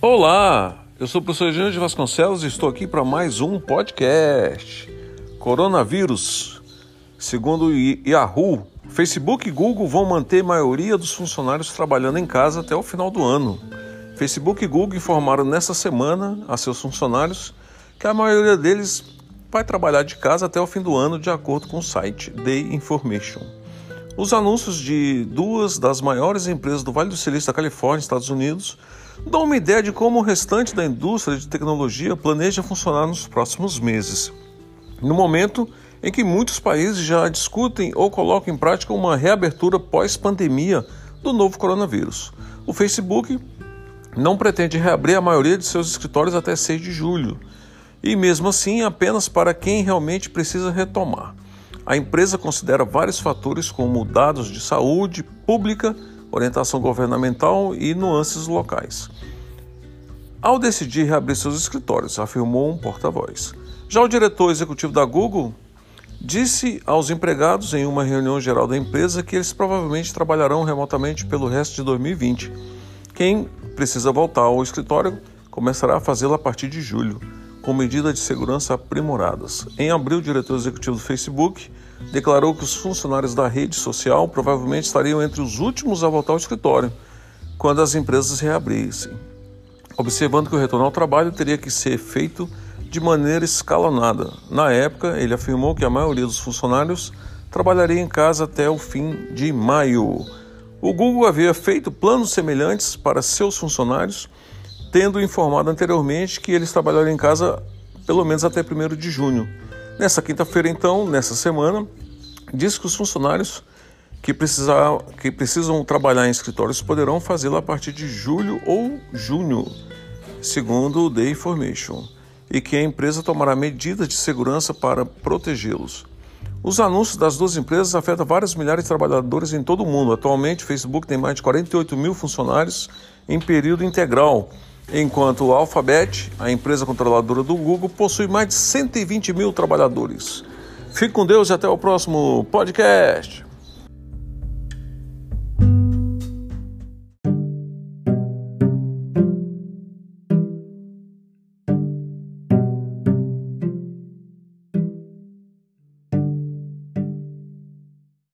Olá, eu sou o professor Jânio de Vasconcelos e estou aqui para mais um podcast. Coronavírus. Segundo o Yahoo, Facebook e Google vão manter a maioria dos funcionários trabalhando em casa até o final do ano. Facebook e Google informaram nessa semana a seus funcionários que a maioria deles vai trabalhar de casa até o fim do ano, de acordo com o site Day Information. Os anúncios de duas das maiores empresas do Vale do Silício da Califórnia, Estados Unidos, dão uma ideia de como o restante da indústria de tecnologia planeja funcionar nos próximos meses. No momento em que muitos países já discutem ou colocam em prática uma reabertura pós-pandemia do novo coronavírus. O Facebook não pretende reabrir a maioria de seus escritórios até 6 de julho, e mesmo assim apenas para quem realmente precisa retomar. A empresa considera vários fatores como dados de saúde pública, orientação governamental e nuances locais. Ao decidir reabrir seus escritórios, afirmou um porta-voz. Já o diretor executivo da Google disse aos empregados em uma reunião geral da empresa que eles provavelmente trabalharão remotamente pelo resto de 2020. Quem precisa voltar ao escritório começará a fazê-lo a partir de julho com medidas de segurança aprimoradas. Em abril, o diretor executivo do Facebook declarou que os funcionários da rede social provavelmente estariam entre os últimos a voltar ao escritório quando as empresas reabrissem, observando que o retorno ao trabalho teria que ser feito de maneira escalonada. Na época, ele afirmou que a maioria dos funcionários trabalharia em casa até o fim de maio. O Google havia feito planos semelhantes para seus funcionários tendo informado anteriormente que eles trabalhariam em casa pelo menos até 1 de junho. Nessa quinta-feira, então, nessa semana, diz que os funcionários que, precisar, que precisam trabalhar em escritórios poderão fazê-lo a partir de julho ou junho, segundo o The Information, e que a empresa tomará medidas de segurança para protegê-los. Os anúncios das duas empresas afetam vários milhares de trabalhadores em todo o mundo. Atualmente, o Facebook tem mais de 48 mil funcionários em período integral enquanto o Alphabet, a empresa controladora do Google, possui mais de 120 mil trabalhadores. Fique com Deus e até o próximo podcast.